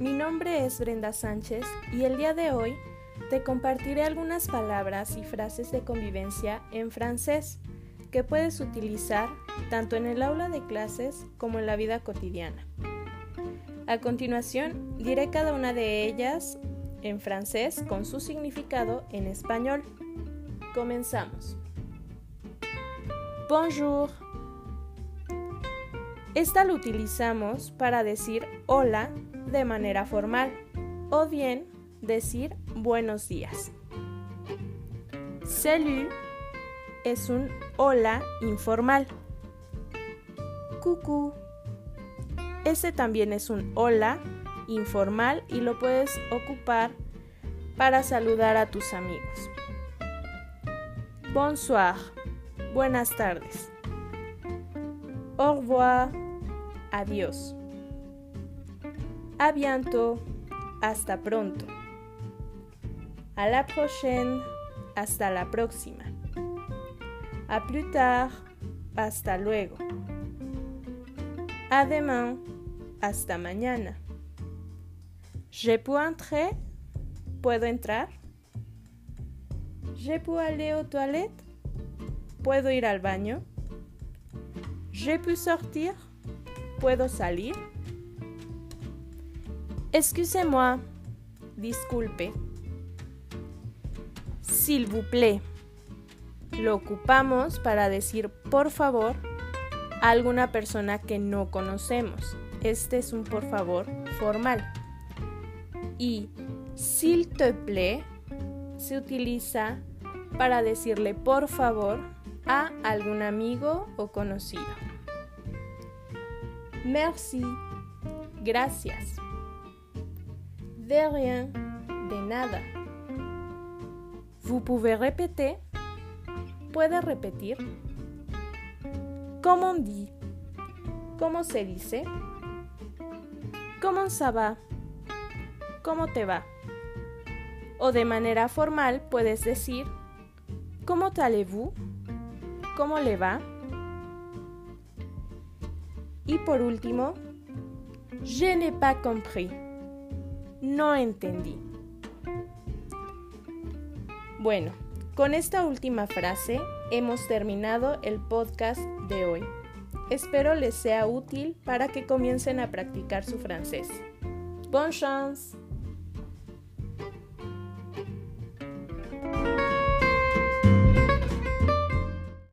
nombre es Brenda Sánchez y el día de hoy te compartiré algunas palabras y frases de convivencia en francés que puedes utilizar tanto en el aula de clases como en la vida cotidiana. A continuación, diré cada una de ellas en francés con su significado en español. Comenzamos. Bonjour. Esta lo utilizamos para decir hola de manera formal o bien decir buenos días. Salut es un hola informal. Cucú. Ese también es un hola informal y lo puedes ocupar para saludar a tus amigos. Bonsoir. Buenas tardes. Au revoir. Adiós. A bientôt. Hasta pronto. A la prochaine. Hasta la próxima. A plus tard. Hasta luego. A demain. Hasta mañana. Je peux entrer? ¿Puedo entrar? Je peux aller aux toilettes? ¿Puedo ir al baño? Je peux sortir? ¿Puedo salir? Excusez-moi. Disculpe. S'il vous plaît. Lo ocupamos para decir por favor a alguna persona que no conocemos. Este es un por favor formal y s'il te plaît se utiliza para decirle por favor a algún amigo o conocido. Merci, gracias. De rien, de nada. Vous pouvez répéter? ¿Puede repetir? Comment dit? ¿Cómo se dice? Comment ça va? ¿cómo te va? O de manera formal puedes decir, ¿cómo allez-vous? ¿Cómo le va? Y por último, je n'ai pas compris. No entendí. Bueno, con esta última frase hemos terminado el podcast de hoy. Espero les sea útil para que comiencen a practicar su francés. Bonne chance